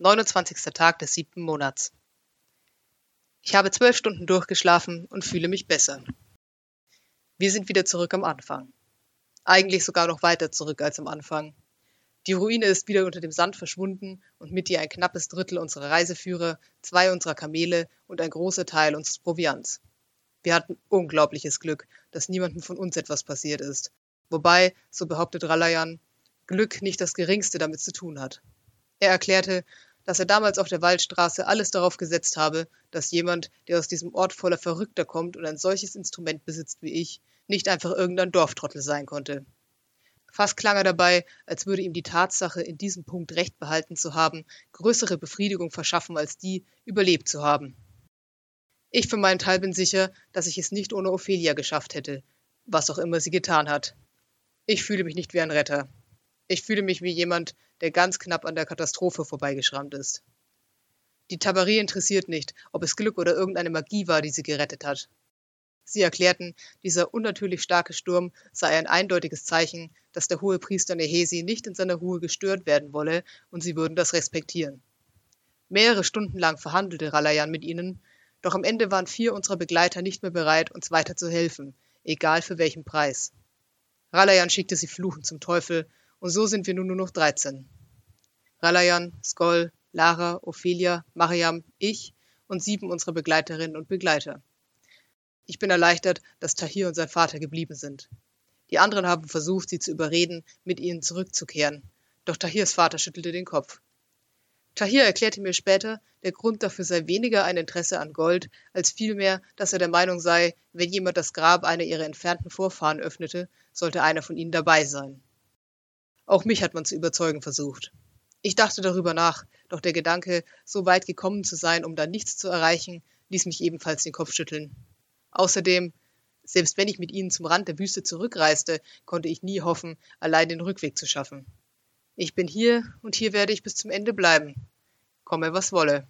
29. Tag des siebten Monats. Ich habe zwölf Stunden durchgeschlafen und fühle mich besser. Wir sind wieder zurück am Anfang. Eigentlich sogar noch weiter zurück als am Anfang. Die Ruine ist wieder unter dem Sand verschwunden und mit ihr ein knappes Drittel unserer Reiseführer, zwei unserer Kamele und ein großer Teil unseres Proviants. Wir hatten unglaubliches Glück, dass niemandem von uns etwas passiert ist. Wobei, so behauptet Ralayan, Glück nicht das geringste damit zu tun hat. Er erklärte, dass er damals auf der Waldstraße alles darauf gesetzt habe, dass jemand, der aus diesem Ort voller Verrückter kommt und ein solches Instrument besitzt wie ich, nicht einfach irgendein Dorftrottel sein konnte. Fast klang er dabei, als würde ihm die Tatsache, in diesem Punkt Recht behalten zu haben, größere Befriedigung verschaffen als die, überlebt zu haben. Ich für meinen Teil bin sicher, dass ich es nicht ohne Ophelia geschafft hätte, was auch immer sie getan hat. Ich fühle mich nicht wie ein Retter. Ich fühle mich wie jemand, der ganz knapp an der Katastrophe vorbeigeschrammt ist. Die Tabarie interessiert nicht, ob es Glück oder irgendeine Magie war, die sie gerettet hat. Sie erklärten, dieser unnatürlich starke Sturm sei ein eindeutiges Zeichen, dass der hohe Priester Nehesi nicht in seiner Ruhe gestört werden wolle, und sie würden das respektieren. Mehrere Stunden lang verhandelte Ralayan mit ihnen, doch am Ende waren vier unserer Begleiter nicht mehr bereit, uns weiter zu helfen, egal für welchen Preis. Ralayan schickte sie fluchend zum Teufel, und so sind wir nun nur noch 13. Ralayan, Skoll, Lara, Ophelia, Mariam, ich und sieben unserer Begleiterinnen und Begleiter. Ich bin erleichtert, dass Tahir und sein Vater geblieben sind. Die anderen haben versucht, sie zu überreden, mit ihnen zurückzukehren, doch Tahirs Vater schüttelte den Kopf. Tahir erklärte mir später, der Grund dafür sei weniger ein Interesse an Gold, als vielmehr, dass er der Meinung sei, wenn jemand das Grab einer ihrer entfernten Vorfahren öffnete, sollte einer von ihnen dabei sein. Auch mich hat man zu überzeugen versucht. Ich dachte darüber nach, doch der Gedanke, so weit gekommen zu sein, um da nichts zu erreichen, ließ mich ebenfalls den Kopf schütteln. Außerdem, selbst wenn ich mit ihnen zum Rand der Wüste zurückreiste, konnte ich nie hoffen, allein den Rückweg zu schaffen. Ich bin hier und hier werde ich bis zum Ende bleiben. Komme, was wolle.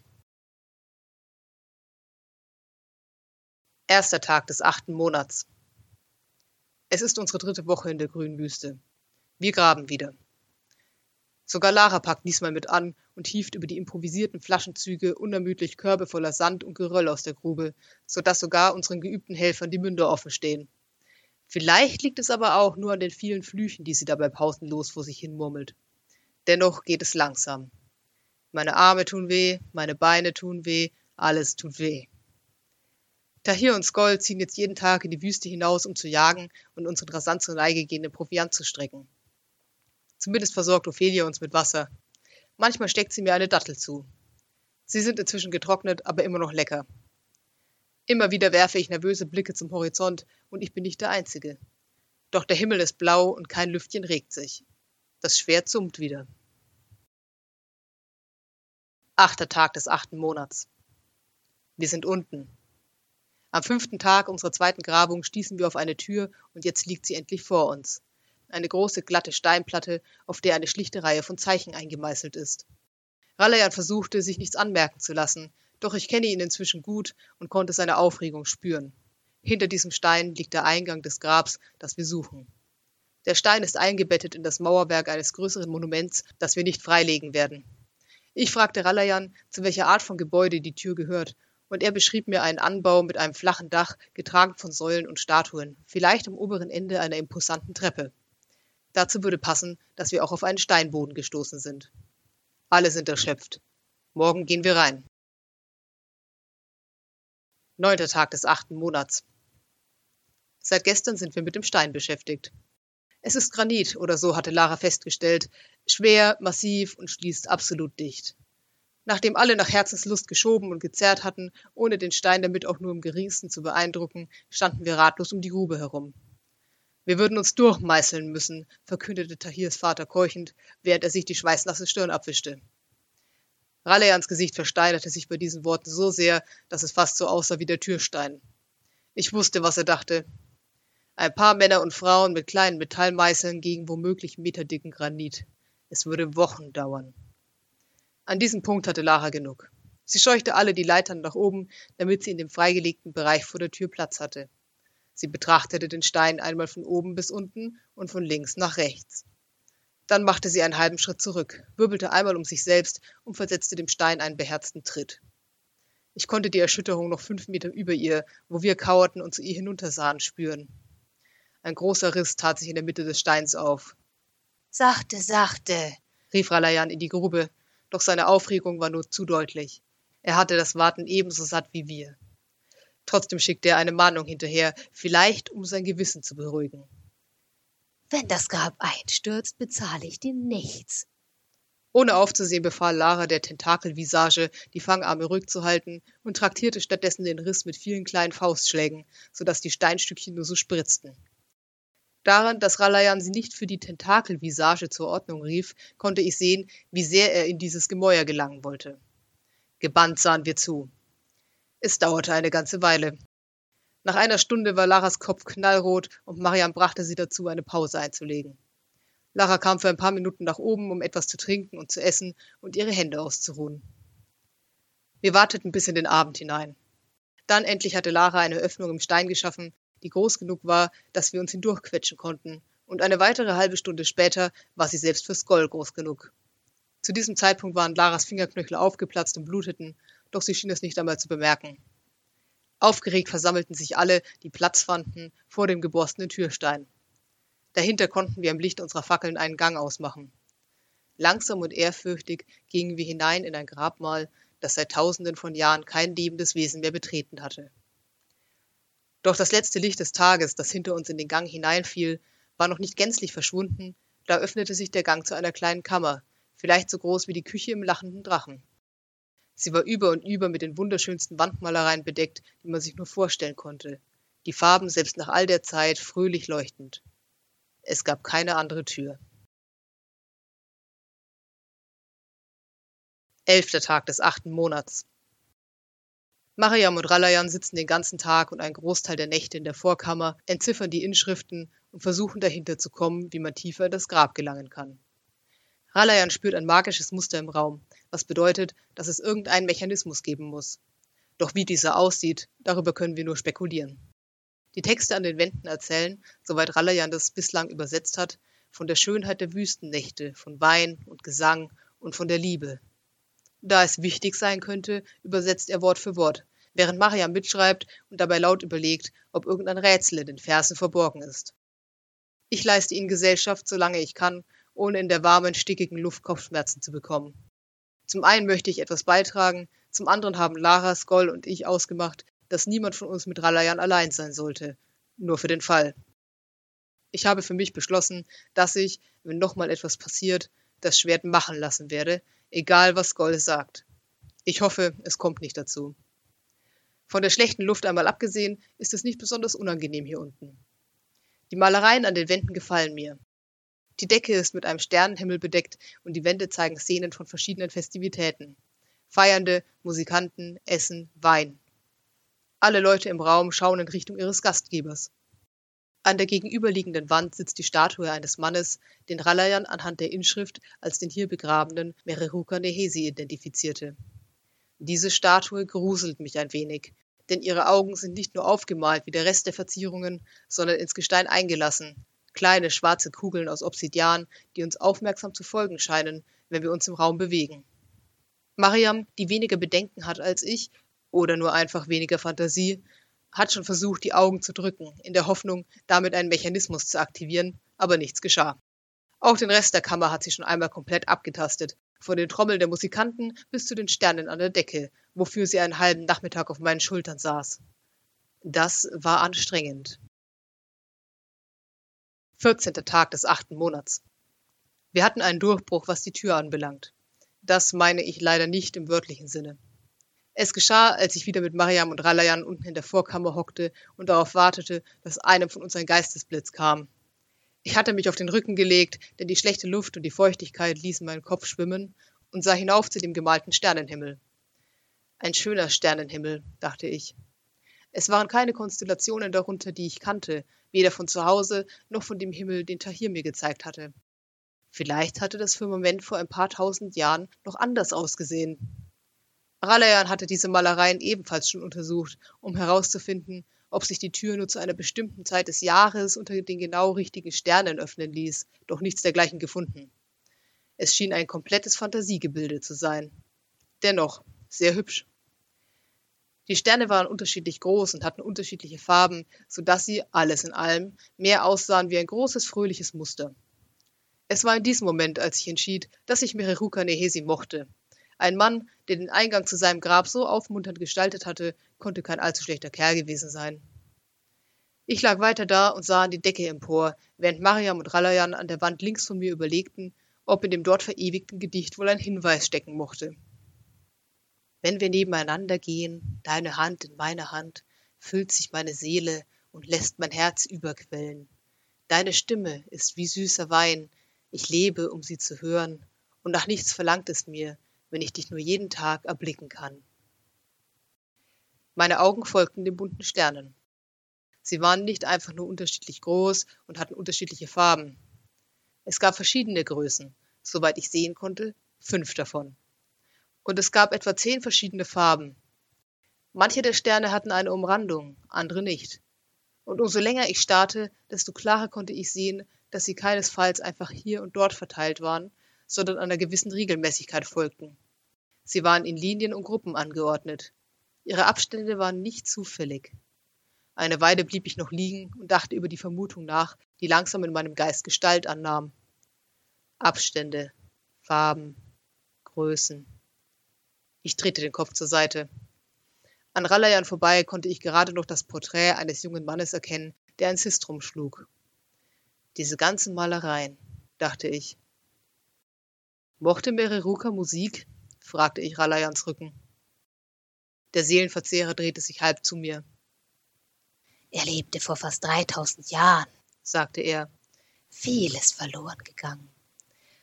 Erster Tag des achten Monats. Es ist unsere dritte Woche in der grünen Wüste. Wir graben wieder. Sogar Lara packt diesmal mit an und hieft über die improvisierten Flaschenzüge unermüdlich Körbe voller Sand und Geröll aus der Grube, so dass sogar unseren geübten Helfern die Münder offen stehen. Vielleicht liegt es aber auch nur an den vielen Flüchen, die sie dabei pausenlos vor sich hin murmelt. Dennoch geht es langsam. Meine Arme tun weh, meine Beine tun weh, alles tut weh. Tahir und Skoll ziehen jetzt jeden Tag in die Wüste hinaus, um zu jagen und unseren rasant zur Neige gehenden Proviant zu strecken. Zumindest versorgt Ophelia uns mit Wasser. Manchmal steckt sie mir eine Dattel zu. Sie sind inzwischen getrocknet, aber immer noch lecker. Immer wieder werfe ich nervöse Blicke zum Horizont und ich bin nicht der Einzige. Doch der Himmel ist blau und kein Lüftchen regt sich. Das Schwert summt wieder. Achter Tag des achten Monats. Wir sind unten. Am fünften Tag unserer zweiten Grabung stießen wir auf eine Tür und jetzt liegt sie endlich vor uns eine große glatte Steinplatte, auf der eine schlichte Reihe von Zeichen eingemeißelt ist. Ralayan versuchte, sich nichts anmerken zu lassen, doch ich kenne ihn inzwischen gut und konnte seine Aufregung spüren. Hinter diesem Stein liegt der Eingang des Grabs, das wir suchen. Der Stein ist eingebettet in das Mauerwerk eines größeren Monuments, das wir nicht freilegen werden. Ich fragte Ralayan, zu welcher Art von Gebäude die Tür gehört, und er beschrieb mir einen Anbau mit einem flachen Dach, getragen von Säulen und Statuen, vielleicht am oberen Ende einer imposanten Treppe. Dazu würde passen, dass wir auch auf einen Steinboden gestoßen sind. Alle sind erschöpft. Morgen gehen wir rein. Neunter Tag des achten Monats. Seit gestern sind wir mit dem Stein beschäftigt. Es ist Granit, oder so hatte Lara festgestellt, schwer, massiv und schließt absolut dicht. Nachdem alle nach Herzenslust geschoben und gezerrt hatten, ohne den Stein damit auch nur im geringsten zu beeindrucken, standen wir ratlos um die Grube herum. Wir würden uns durchmeißeln müssen, verkündete Tahirs Vater keuchend, während er sich die schweißnasse Stirn abwischte. Raleyans Gesicht versteinerte sich bei diesen Worten so sehr, dass es fast so aussah wie der Türstein. Ich wusste, was er dachte. Ein paar Männer und Frauen mit kleinen Metallmeißeln gegen womöglich meterdicken Granit. Es würde Wochen dauern. An diesem Punkt hatte Lara genug. Sie scheuchte alle die Leitern nach oben, damit sie in dem freigelegten Bereich vor der Tür Platz hatte. Sie betrachtete den Stein einmal von oben bis unten und von links nach rechts. Dann machte sie einen halben Schritt zurück, wirbelte einmal um sich selbst und versetzte dem Stein einen beherzten Tritt. Ich konnte die Erschütterung noch fünf Meter über ihr, wo wir kauerten und zu ihr hinuntersahen, spüren. Ein großer Riss tat sich in der Mitte des Steins auf. Sachte, sachte, rief Ralayan in die Grube, doch seine Aufregung war nur zu deutlich. Er hatte das Warten ebenso satt wie wir. Trotzdem schickte er eine Mahnung hinterher, vielleicht um sein Gewissen zu beruhigen. Wenn das Grab einstürzt, bezahle ich dir nichts. Ohne aufzusehen befahl Lara der Tentakelvisage, die Fangarme ruhig zu halten und traktierte stattdessen den Riss mit vielen kleinen Faustschlägen, sodass die Steinstückchen nur so spritzten. Daran, dass Ralayan sie nicht für die Tentakelvisage zur Ordnung rief, konnte ich sehen, wie sehr er in dieses Gemäuer gelangen wollte. Gebannt sahen wir zu. Es dauerte eine ganze Weile. Nach einer Stunde war Laras Kopf knallrot und Mariam brachte sie dazu, eine Pause einzulegen. Lara kam für ein paar Minuten nach oben, um etwas zu trinken und zu essen und ihre Hände auszuruhen. Wir warteten bis in den Abend hinein. Dann endlich hatte Lara eine Öffnung im Stein geschaffen, die groß genug war, dass wir uns hindurchquetschen konnten, und eine weitere halbe Stunde später war sie selbst für Skoll groß genug. Zu diesem Zeitpunkt waren Laras Fingerknöchel aufgeplatzt und bluteten, doch sie schien es nicht einmal zu bemerken. Aufgeregt versammelten sich alle, die Platz fanden, vor dem geborstenen Türstein. Dahinter konnten wir im Licht unserer Fackeln einen Gang ausmachen. Langsam und ehrfürchtig gingen wir hinein in ein Grabmal, das seit tausenden von Jahren kein lebendes Wesen mehr betreten hatte. Doch das letzte Licht des Tages, das hinter uns in den Gang hineinfiel, war noch nicht gänzlich verschwunden, da öffnete sich der Gang zu einer kleinen Kammer, vielleicht so groß wie die Küche im lachenden Drachen. Sie war über und über mit den wunderschönsten Wandmalereien bedeckt, die man sich nur vorstellen konnte. Die Farben selbst nach all der Zeit fröhlich leuchtend. Es gab keine andere Tür. Elfter Tag des achten Monats. Mariam und Ralayan sitzen den ganzen Tag und einen Großteil der Nächte in der Vorkammer, entziffern die Inschriften und versuchen dahinter zu kommen, wie man tiefer in das Grab gelangen kann. Ralayan spürt ein magisches Muster im Raum, was bedeutet, dass es irgendeinen Mechanismus geben muss. Doch wie dieser aussieht, darüber können wir nur spekulieren. Die Texte an den Wänden erzählen, soweit Ralayan das bislang übersetzt hat, von der Schönheit der Wüstennächte, von Wein und Gesang und von der Liebe. Da es wichtig sein könnte, übersetzt er Wort für Wort, während Mariam mitschreibt und dabei laut überlegt, ob irgendein Rätsel in den Versen verborgen ist. Ich leiste ihnen Gesellschaft, solange ich kann, ohne in der warmen, stickigen Luft Kopfschmerzen zu bekommen. Zum einen möchte ich etwas beitragen, zum anderen haben Lara, Skoll und ich ausgemacht, dass niemand von uns mit Ralayan allein sein sollte, nur für den Fall. Ich habe für mich beschlossen, dass ich, wenn nochmal etwas passiert, das Schwert machen lassen werde, egal was Skoll sagt. Ich hoffe, es kommt nicht dazu. Von der schlechten Luft einmal abgesehen, ist es nicht besonders unangenehm hier unten. Die Malereien an den Wänden gefallen mir. Die Decke ist mit einem Sternenhimmel bedeckt und die Wände zeigen Szenen von verschiedenen Festivitäten. Feiernde, Musikanten, Essen, Wein. Alle Leute im Raum schauen in Richtung ihres Gastgebers. An der gegenüberliegenden Wand sitzt die Statue eines Mannes, den Ralayan anhand der Inschrift als den hier begrabenen Mereruka Nehesi identifizierte. Diese Statue gruselt mich ein wenig, denn ihre Augen sind nicht nur aufgemalt wie der Rest der Verzierungen, sondern ins Gestein eingelassen, kleine schwarze Kugeln aus Obsidian, die uns aufmerksam zu folgen scheinen, wenn wir uns im Raum bewegen. Mariam, die weniger Bedenken hat als ich, oder nur einfach weniger Fantasie, hat schon versucht, die Augen zu drücken, in der Hoffnung, damit einen Mechanismus zu aktivieren, aber nichts geschah. Auch den Rest der Kammer hat sie schon einmal komplett abgetastet, von den Trommeln der Musikanten bis zu den Sternen an der Decke, wofür sie einen halben Nachmittag auf meinen Schultern saß. Das war anstrengend. 14. Tag des achten Monats. Wir hatten einen Durchbruch, was die Tür anbelangt. Das meine ich leider nicht im wörtlichen Sinne. Es geschah, als ich wieder mit Mariam und Ralayan unten in der Vorkammer hockte und darauf wartete, dass einem von uns ein Geistesblitz kam. Ich hatte mich auf den Rücken gelegt, denn die schlechte Luft und die Feuchtigkeit ließen meinen Kopf schwimmen und sah hinauf zu dem gemalten Sternenhimmel. Ein schöner Sternenhimmel, dachte ich. Es waren keine Konstellationen darunter, die ich kannte, weder von zu Hause noch von dem Himmel, den Tahir mir gezeigt hatte. Vielleicht hatte das Firmament vor ein paar tausend Jahren noch anders ausgesehen. Ralayan hatte diese Malereien ebenfalls schon untersucht, um herauszufinden, ob sich die Tür nur zu einer bestimmten Zeit des Jahres unter den genau richtigen Sternen öffnen ließ, doch nichts dergleichen gefunden. Es schien ein komplettes Fantasiegebilde zu sein. Dennoch sehr hübsch. Die Sterne waren unterschiedlich groß und hatten unterschiedliche Farben, so dass sie, alles in allem, mehr aussahen wie ein großes fröhliches Muster. Es war in diesem Moment, als ich entschied, dass ich Mereruka Nehesi mochte. Ein Mann, der den Eingang zu seinem Grab so aufmunternd gestaltet hatte, konnte kein allzu schlechter Kerl gewesen sein. Ich lag weiter da und sah an die Decke empor, während Mariam und Ralayan an der Wand links von mir überlegten, ob in dem dort verewigten Gedicht wohl ein Hinweis stecken mochte. Wenn wir nebeneinander gehen, deine Hand in meine Hand, füllt sich meine Seele und lässt mein Herz überquellen. Deine Stimme ist wie süßer Wein, ich lebe, um sie zu hören, und nach nichts verlangt es mir, wenn ich dich nur jeden Tag erblicken kann. Meine Augen folgten den bunten Sternen. Sie waren nicht einfach nur unterschiedlich groß und hatten unterschiedliche Farben. Es gab verschiedene Größen, soweit ich sehen konnte, fünf davon und es gab etwa zehn verschiedene Farben. Manche der Sterne hatten eine Umrandung, andere nicht. Und umso länger ich starrte, desto klarer konnte ich sehen, dass sie keinesfalls einfach hier und dort verteilt waren, sondern einer gewissen Regelmäßigkeit folgten. Sie waren in Linien und Gruppen angeordnet. Ihre Abstände waren nicht zufällig. Eine Weile blieb ich noch liegen und dachte über die Vermutung nach, die langsam in meinem Geist Gestalt annahm. Abstände, Farben, Größen. Ich drehte den Kopf zur Seite. An Ralayan vorbei konnte ich gerade noch das Porträt eines jungen Mannes erkennen, der ein Sistrum schlug. Diese ganzen Malereien, dachte ich. Mochte Mereruka Musik? fragte ich Ralayans Rücken. Der Seelenverzehrer drehte sich halb zu mir. Er lebte vor fast 3000 Jahren, sagte er. Vieles verloren gegangen.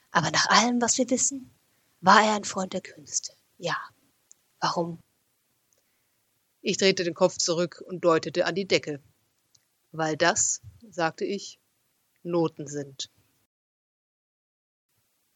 Aber nach allem, was wir wissen, war er ein Freund der Künste. Ja. Warum? Ich drehte den Kopf zurück und deutete an die Decke. Weil das, sagte ich, Noten sind.